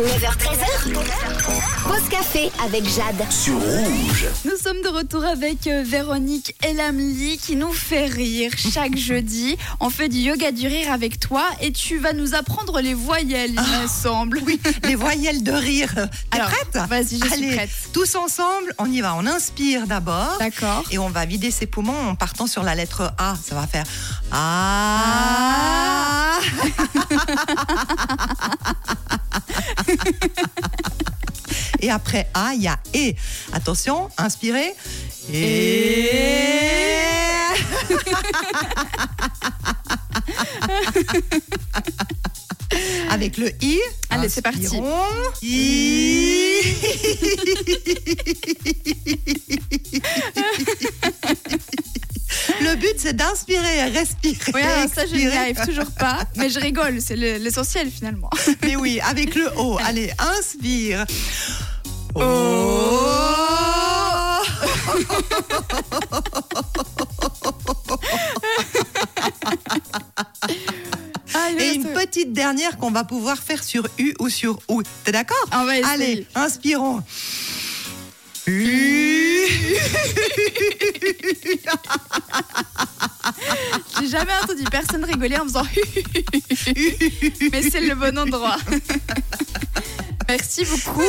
9h13h. Pause café avec Jade. sur rouge. Nous sommes de retour avec euh, Véronique Elamli qui nous fait rire chaque jeudi. On fait du yoga du rire avec toi et tu vas nous apprendre les voyelles, il me semble. Oui, les voyelles de rire. T'es Alors, prête? vas-y, je suis Allez, prête. tous ensemble, on y va. On inspire d'abord. D'accord. Et on va vider ses poumons en partant sur la lettre A. Ça va faire A. Et après A, il y a E. Attention, inspirez. Et. Avec le I. Allez, c'est parti. I. Le but, c'est d'inspirer, respirer. Oui, alors ça, je n'y arrive toujours pas, mais je rigole, c'est le- l'essentiel finalement. Mais oui, avec le O. Allez, inspire. Oh. Allez, Et une petite dernière qu'on va pouvoir faire sur U ou sur OU. T'es d'accord essayer. Allez, inspirons. U. Jamais entendu personne rigoler en faisant mais c'est le bon endroit. Merci beaucoup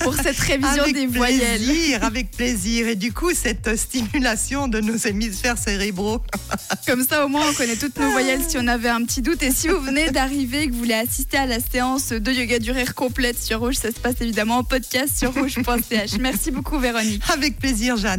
pour cette révision Avec des voyelles. plaisir, avec plaisir. Et du coup, cette stimulation de nos hémisphères cérébraux. Comme ça, au moins, on connaît toutes nos voyelles si on avait un petit doute. Et si vous venez d'arriver et que vous voulez assister à la séance de yoga du rire complète sur Rouge, ça se passe évidemment en podcast sur rouge.ch. Merci beaucoup, Véronique. Avec plaisir, Jeanne.